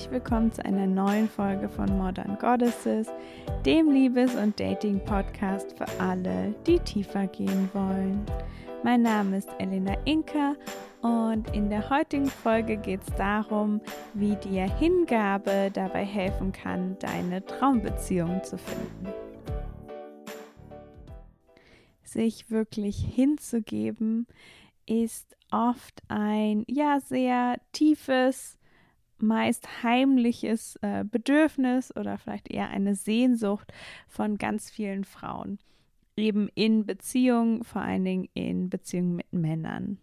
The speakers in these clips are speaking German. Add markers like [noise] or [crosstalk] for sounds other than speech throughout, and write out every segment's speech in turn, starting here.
herzlich willkommen zu einer neuen Folge von Modern Goddesses, dem Liebes- und Dating-Podcast für alle, die tiefer gehen wollen. Mein Name ist Elena Inka und in der heutigen Folge geht es darum, wie dir Hingabe dabei helfen kann, deine Traumbeziehung zu finden. Sich wirklich hinzugeben ist oft ein ja sehr tiefes, meist heimliches äh, Bedürfnis oder vielleicht eher eine Sehnsucht von ganz vielen Frauen. Eben in Beziehungen, vor allen Dingen in Beziehungen mit Männern.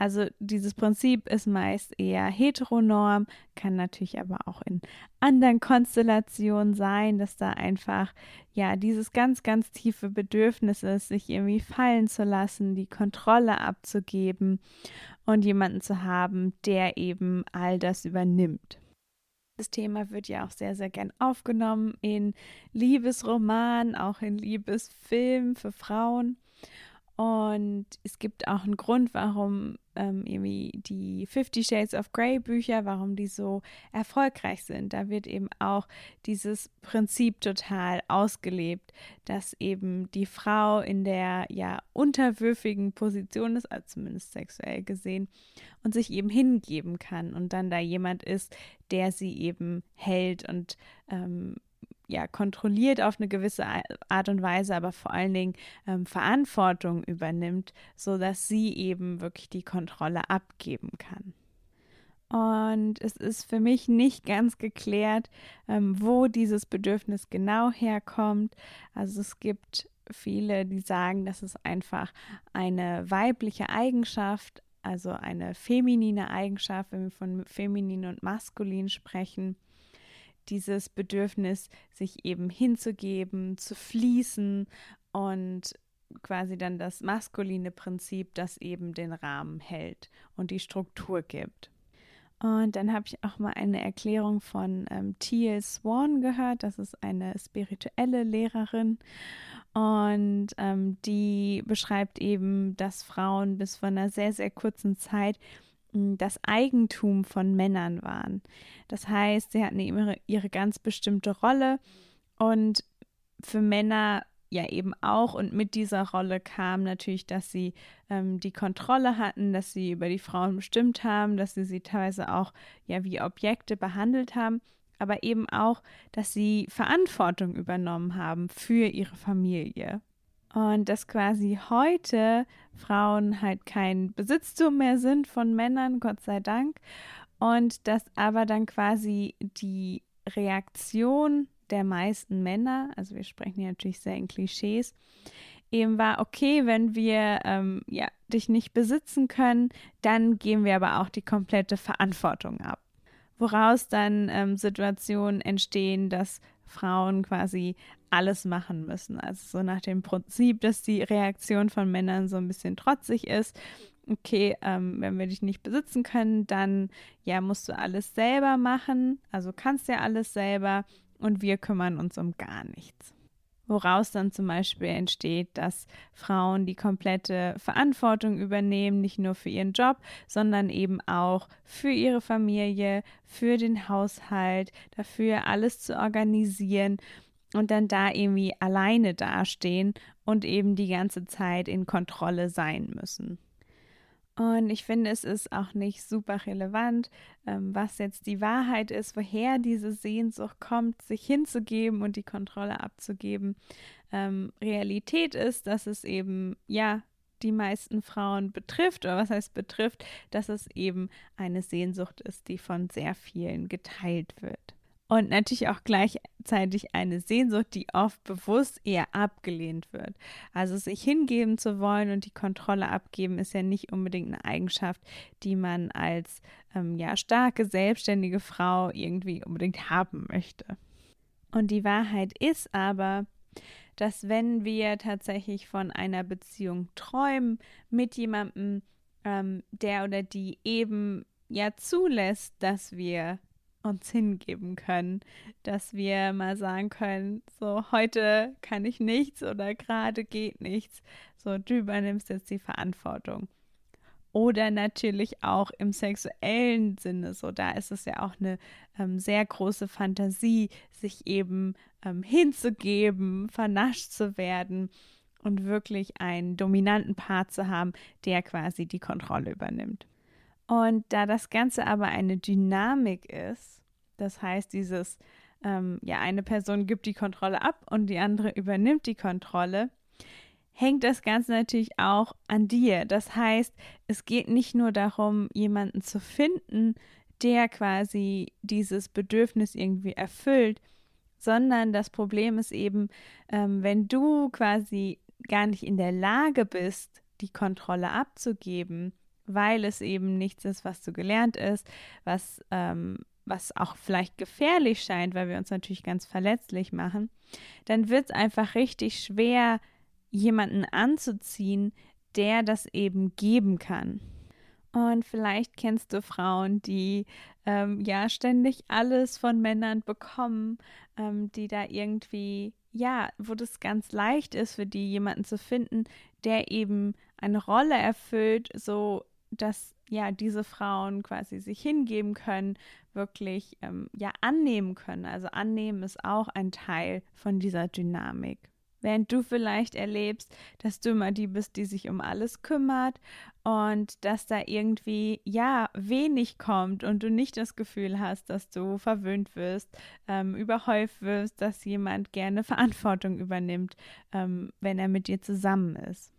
Also dieses Prinzip ist meist eher heteronorm, kann natürlich aber auch in anderen Konstellationen sein, dass da einfach ja dieses ganz, ganz tiefe Bedürfnis ist, sich irgendwie fallen zu lassen, die Kontrolle abzugeben und jemanden zu haben, der eben all das übernimmt. Das Thema wird ja auch sehr, sehr gern aufgenommen in Liebesromanen, auch in Liebesfilmen für Frauen. Und es gibt auch einen Grund, warum ähm, irgendwie die Fifty Shades of Grey Bücher, warum die so erfolgreich sind. Da wird eben auch dieses Prinzip total ausgelebt, dass eben die Frau in der ja unterwürfigen Position ist, also zumindest sexuell gesehen, und sich eben hingeben kann und dann da jemand ist, der sie eben hält und ähm, ja, kontrolliert auf eine gewisse Art und Weise, aber vor allen Dingen ähm, Verantwortung übernimmt, sodass sie eben wirklich die Kontrolle abgeben kann. Und es ist für mich nicht ganz geklärt, ähm, wo dieses Bedürfnis genau herkommt. Also es gibt viele, die sagen, dass es einfach eine weibliche Eigenschaft, also eine feminine Eigenschaft, wenn wir von feminin und maskulin sprechen, dieses Bedürfnis, sich eben hinzugeben, zu fließen und quasi dann das maskuline Prinzip, das eben den Rahmen hält und die Struktur gibt. Und dann habe ich auch mal eine Erklärung von ähm, Teal Swan gehört. Das ist eine spirituelle Lehrerin. Und ähm, die beschreibt eben, dass Frauen bis vor einer sehr, sehr kurzen Zeit das Eigentum von Männern waren. Das heißt, sie hatten ihre, ihre ganz bestimmte Rolle und für Männer ja eben auch und mit dieser Rolle kam natürlich, dass sie ähm, die Kontrolle hatten, dass sie über die Frauen bestimmt haben, dass sie sie teilweise auch ja wie Objekte behandelt haben, aber eben auch, dass sie Verantwortung übernommen haben für ihre Familie. Und dass quasi heute Frauen halt kein Besitztum mehr sind von Männern, Gott sei Dank. Und dass aber dann quasi die Reaktion der meisten Männer, also wir sprechen hier natürlich sehr in Klischees, eben war, okay, wenn wir ähm, ja, dich nicht besitzen können, dann geben wir aber auch die komplette Verantwortung ab. Woraus dann ähm, Situationen entstehen, dass Frauen quasi alles machen müssen. Also so nach dem Prinzip, dass die Reaktion von Männern so ein bisschen trotzig ist. Okay, ähm, wenn wir dich nicht besitzen können, dann ja musst du alles selber machen. Also kannst ja alles selber und wir kümmern uns um gar nichts woraus dann zum Beispiel entsteht, dass Frauen die komplette Verantwortung übernehmen, nicht nur für ihren Job, sondern eben auch für ihre Familie, für den Haushalt, dafür alles zu organisieren und dann da irgendwie alleine dastehen und eben die ganze Zeit in Kontrolle sein müssen. Und ich finde, es ist auch nicht super relevant, ähm, was jetzt die Wahrheit ist, woher diese Sehnsucht kommt, sich hinzugeben und die Kontrolle abzugeben. Ähm, Realität ist, dass es eben, ja, die meisten Frauen betrifft, oder was heißt betrifft, dass es eben eine Sehnsucht ist, die von sehr vielen geteilt wird und natürlich auch gleichzeitig eine Sehnsucht, die oft bewusst eher abgelehnt wird. Also sich hingeben zu wollen und die Kontrolle abgeben ist ja nicht unbedingt eine Eigenschaft, die man als ähm, ja starke selbstständige Frau irgendwie unbedingt haben möchte. Und die Wahrheit ist aber, dass wenn wir tatsächlich von einer Beziehung träumen mit jemandem, ähm, der oder die eben ja zulässt, dass wir uns hingeben können, dass wir mal sagen können, so heute kann ich nichts oder gerade geht nichts, so du übernimmst jetzt die Verantwortung. oder natürlich auch im sexuellen Sinne. So, da ist es ja auch eine ähm, sehr große Fantasie, sich eben ähm, hinzugeben, vernascht zu werden und wirklich einen dominanten Part zu haben, der quasi die Kontrolle übernimmt. Und da das Ganze aber eine Dynamik ist, das heißt, dieses, ähm, ja, eine Person gibt die Kontrolle ab und die andere übernimmt die Kontrolle, hängt das Ganze natürlich auch an dir. Das heißt, es geht nicht nur darum, jemanden zu finden, der quasi dieses Bedürfnis irgendwie erfüllt, sondern das Problem ist eben, ähm, wenn du quasi gar nicht in der Lage bist, die Kontrolle abzugeben, weil es eben nichts ist, was du gelernt ist, was, ähm, was auch vielleicht gefährlich scheint, weil wir uns natürlich ganz verletzlich machen, dann wird es einfach richtig schwer, jemanden anzuziehen, der das eben geben kann. Und vielleicht kennst du Frauen, die ähm, ja ständig alles von Männern bekommen, ähm, die da irgendwie, ja, wo das ganz leicht ist für die, jemanden zu finden, der eben eine Rolle erfüllt, so dass ja diese Frauen quasi sich hingeben können, wirklich ähm, ja annehmen können. Also annehmen ist auch ein Teil von dieser Dynamik. Während du vielleicht erlebst, dass du immer die bist, die sich um alles kümmert und dass da irgendwie, ja, wenig kommt und du nicht das Gefühl hast, dass du verwöhnt wirst, ähm, überhäuft wirst, dass jemand gerne Verantwortung übernimmt, ähm, wenn er mit dir zusammen ist.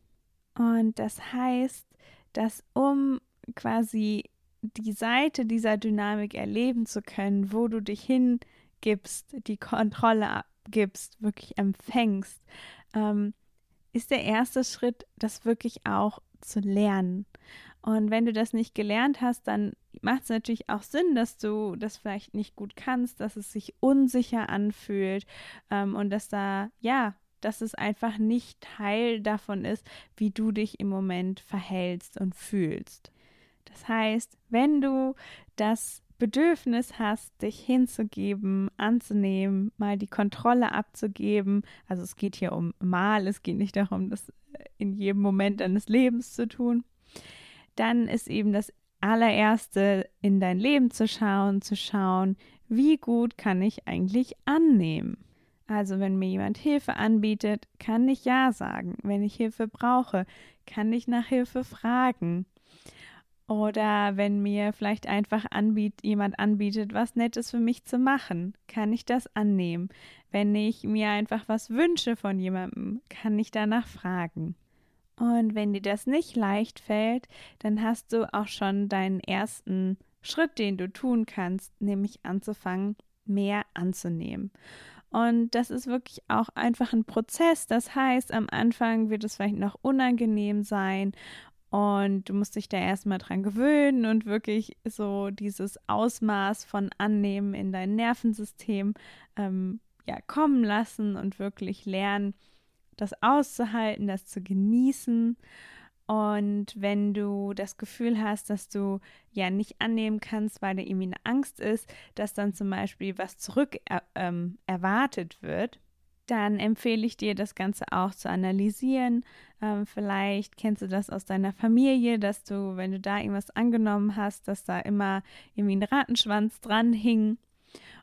Und das heißt, dass um quasi die Seite dieser Dynamik erleben zu können, wo du dich hingibst, die Kontrolle gibst, wirklich empfängst, ähm, ist der erste Schritt, das wirklich auch zu lernen. Und wenn du das nicht gelernt hast, dann macht es natürlich auch Sinn, dass du das vielleicht nicht gut kannst, dass es sich unsicher anfühlt ähm, und dass da, ja, dass es einfach nicht Teil davon ist, wie du dich im Moment verhältst und fühlst. Das heißt, wenn du das Bedürfnis hast, dich hinzugeben, anzunehmen, mal die Kontrolle abzugeben, also es geht hier um mal, es geht nicht darum, das in jedem Moment deines Lebens zu tun, dann ist eben das allererste in dein Leben zu schauen, zu schauen, wie gut kann ich eigentlich annehmen. Also wenn mir jemand Hilfe anbietet, kann ich ja sagen. Wenn ich Hilfe brauche, kann ich nach Hilfe fragen. Oder wenn mir vielleicht einfach anbiet, jemand anbietet, was Nettes für mich zu machen, kann ich das annehmen. Wenn ich mir einfach was wünsche von jemandem, kann ich danach fragen. Und wenn dir das nicht leicht fällt, dann hast du auch schon deinen ersten Schritt, den du tun kannst, nämlich anzufangen, mehr anzunehmen. Und das ist wirklich auch einfach ein Prozess. Das heißt, am Anfang wird es vielleicht noch unangenehm sein und du musst dich da erstmal dran gewöhnen und wirklich so dieses Ausmaß von Annehmen in dein Nervensystem ähm, ja, kommen lassen und wirklich lernen, das auszuhalten, das zu genießen. Und wenn du das Gefühl hast, dass du ja nicht annehmen kannst, weil da irgendwie eine Angst ist, dass dann zum Beispiel was zurück er, ähm, erwartet wird, dann empfehle ich dir, das Ganze auch zu analysieren. Ähm, vielleicht kennst du das aus deiner Familie, dass du, wenn du da irgendwas angenommen hast, dass da immer irgendwie ein Ratenschwanz dran hing.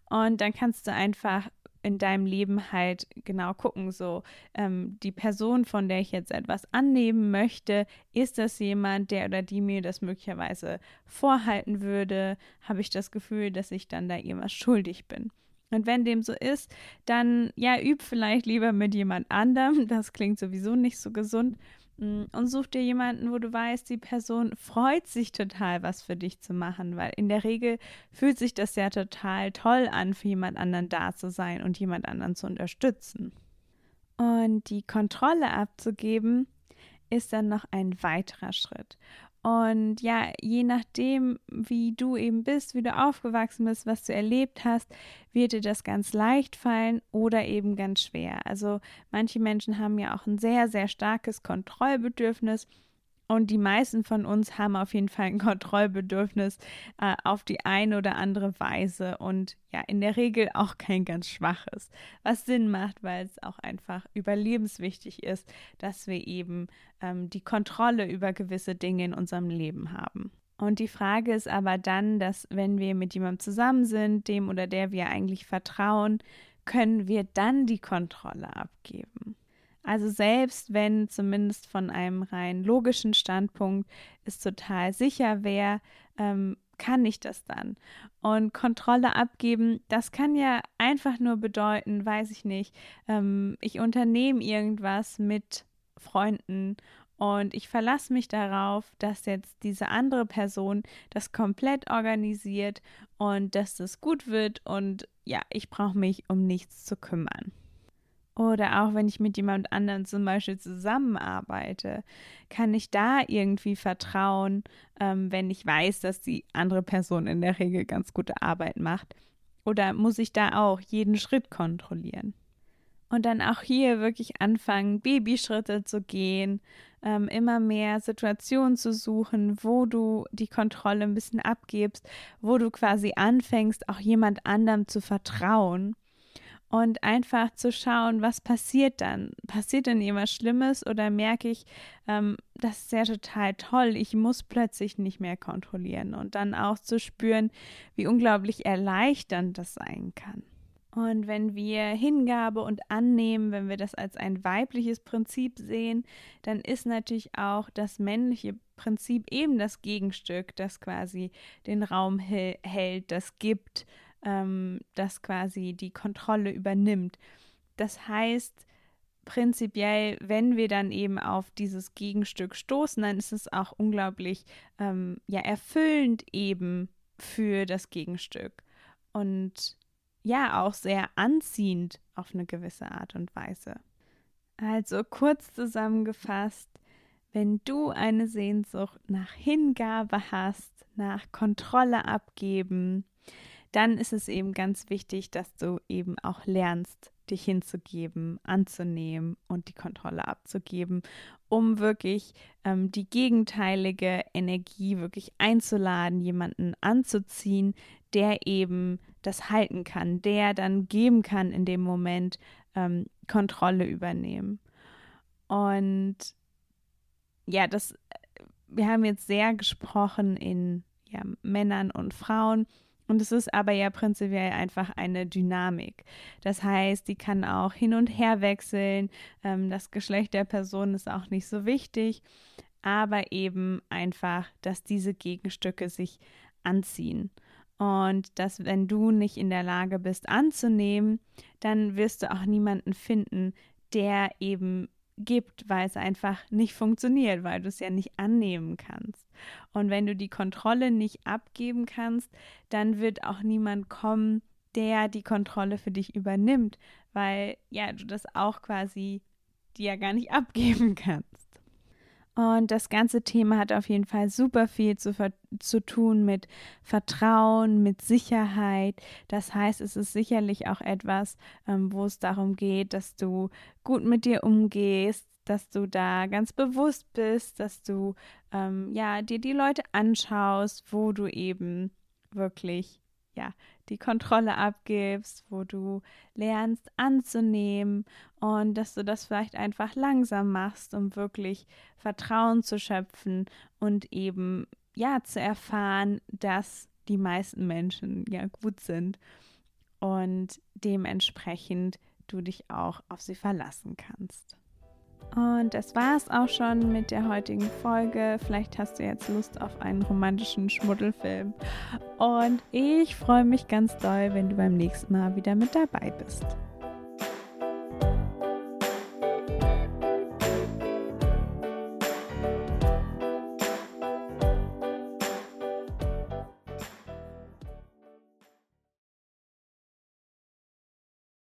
Und dann kannst du einfach in deinem Leben halt genau gucken, so ähm, die Person, von der ich jetzt etwas annehmen möchte, ist das jemand, der oder die mir das möglicherweise vorhalten würde? Habe ich das Gefühl, dass ich dann da irgendwas schuldig bin? Und wenn dem so ist, dann ja, üb vielleicht lieber mit jemand anderem. Das klingt sowieso nicht so gesund. Und such dir jemanden, wo du weißt, die Person freut sich total, was für dich zu machen, weil in der Regel fühlt sich das ja total toll an, für jemand anderen da zu sein und jemand anderen zu unterstützen. Und die Kontrolle abzugeben, ist dann noch ein weiterer Schritt. Und ja, je nachdem, wie du eben bist, wie du aufgewachsen bist, was du erlebt hast, wird dir das ganz leicht fallen oder eben ganz schwer. Also manche Menschen haben ja auch ein sehr, sehr starkes Kontrollbedürfnis Und die meisten von uns haben auf jeden Fall ein Kontrollbedürfnis äh, auf die eine oder andere Weise und ja, in der Regel auch kein ganz schwaches, was Sinn macht, weil es auch einfach überlebenswichtig ist, dass wir eben ähm, die Kontrolle über gewisse Dinge in unserem Leben haben. Und die Frage ist aber dann, dass wenn wir mit jemandem zusammen sind, dem oder der wir eigentlich vertrauen, können wir dann die Kontrolle abgeben. Also selbst wenn zumindest von einem rein logischen Standpunkt es total sicher wäre, ähm, kann ich das dann? Und Kontrolle abgeben, das kann ja einfach nur bedeuten, weiß ich nicht, ähm, ich unternehme irgendwas mit Freunden und ich verlasse mich darauf, dass jetzt diese andere Person das komplett organisiert und dass das gut wird und ja, ich brauche mich um nichts zu kümmern. Oder auch wenn ich mit jemand anderem zum Beispiel zusammenarbeite, kann ich da irgendwie vertrauen, ähm, wenn ich weiß, dass die andere Person in der Regel ganz gute Arbeit macht? Oder muss ich da auch jeden Schritt kontrollieren? Und dann auch hier wirklich anfangen, Babyschritte zu gehen, ähm, immer mehr Situationen zu suchen, wo du die Kontrolle ein bisschen abgibst, wo du quasi anfängst, auch jemand anderem zu vertrauen und einfach zu schauen, was passiert dann? Passiert denn irgendwas Schlimmes oder merke ich, ähm, das ist ja total toll, ich muss plötzlich nicht mehr kontrollieren und dann auch zu spüren, wie unglaublich erleichternd das sein kann. Und wenn wir Hingabe und Annehmen, wenn wir das als ein weibliches Prinzip sehen, dann ist natürlich auch das männliche Prinzip eben das Gegenstück, das quasi den Raum hält, das gibt, ähm, das quasi die Kontrolle übernimmt. Das heißt, prinzipiell, wenn wir dann eben auf dieses Gegenstück stoßen, dann ist es auch unglaublich ähm, ja erfüllend eben für das Gegenstück und ja auch sehr anziehend auf eine gewisse Art und Weise. Also kurz zusammengefasst, wenn du eine Sehnsucht nach Hingabe hast, nach Kontrolle abgeben, dann ist es eben ganz wichtig, dass du eben auch lernst, dich hinzugeben, anzunehmen und die Kontrolle abzugeben, um wirklich ähm, die gegenteilige Energie wirklich einzuladen, jemanden anzuziehen, der eben das halten kann, der dann geben kann in dem Moment ähm, Kontrolle übernehmen. Und ja, das, wir haben jetzt sehr gesprochen in ja, Männern und Frauen. Und es ist aber ja prinzipiell einfach eine Dynamik. Das heißt, die kann auch hin und her wechseln. Ähm, das Geschlecht der Person ist auch nicht so wichtig, aber eben einfach, dass diese Gegenstücke sich anziehen. Und dass, wenn du nicht in der Lage bist anzunehmen, dann wirst du auch niemanden finden, der eben gibt, weil es einfach nicht funktioniert, weil du es ja nicht annehmen kannst. Und wenn du die Kontrolle nicht abgeben kannst, dann wird auch niemand kommen, der die Kontrolle für dich übernimmt, weil ja du das auch quasi dir gar nicht [laughs] abgeben kannst. Und das ganze Thema hat auf jeden Fall super viel zu, zu tun mit Vertrauen, mit Sicherheit. Das heißt, es ist sicherlich auch etwas, ähm, wo es darum geht, dass du gut mit dir umgehst, dass du da ganz bewusst bist, dass du ähm, ja dir die Leute anschaust, wo du eben wirklich ja die Kontrolle abgibst, wo du lernst anzunehmen und dass du das vielleicht einfach langsam machst, um wirklich Vertrauen zu schöpfen und eben ja zu erfahren, dass die meisten Menschen ja gut sind und dementsprechend du dich auch auf sie verlassen kannst. Und das war es auch schon mit der heutigen Folge. Vielleicht hast du jetzt Lust auf einen romantischen Schmuddelfilm. Und ich freue mich ganz doll, wenn du beim nächsten Mal wieder mit dabei bist.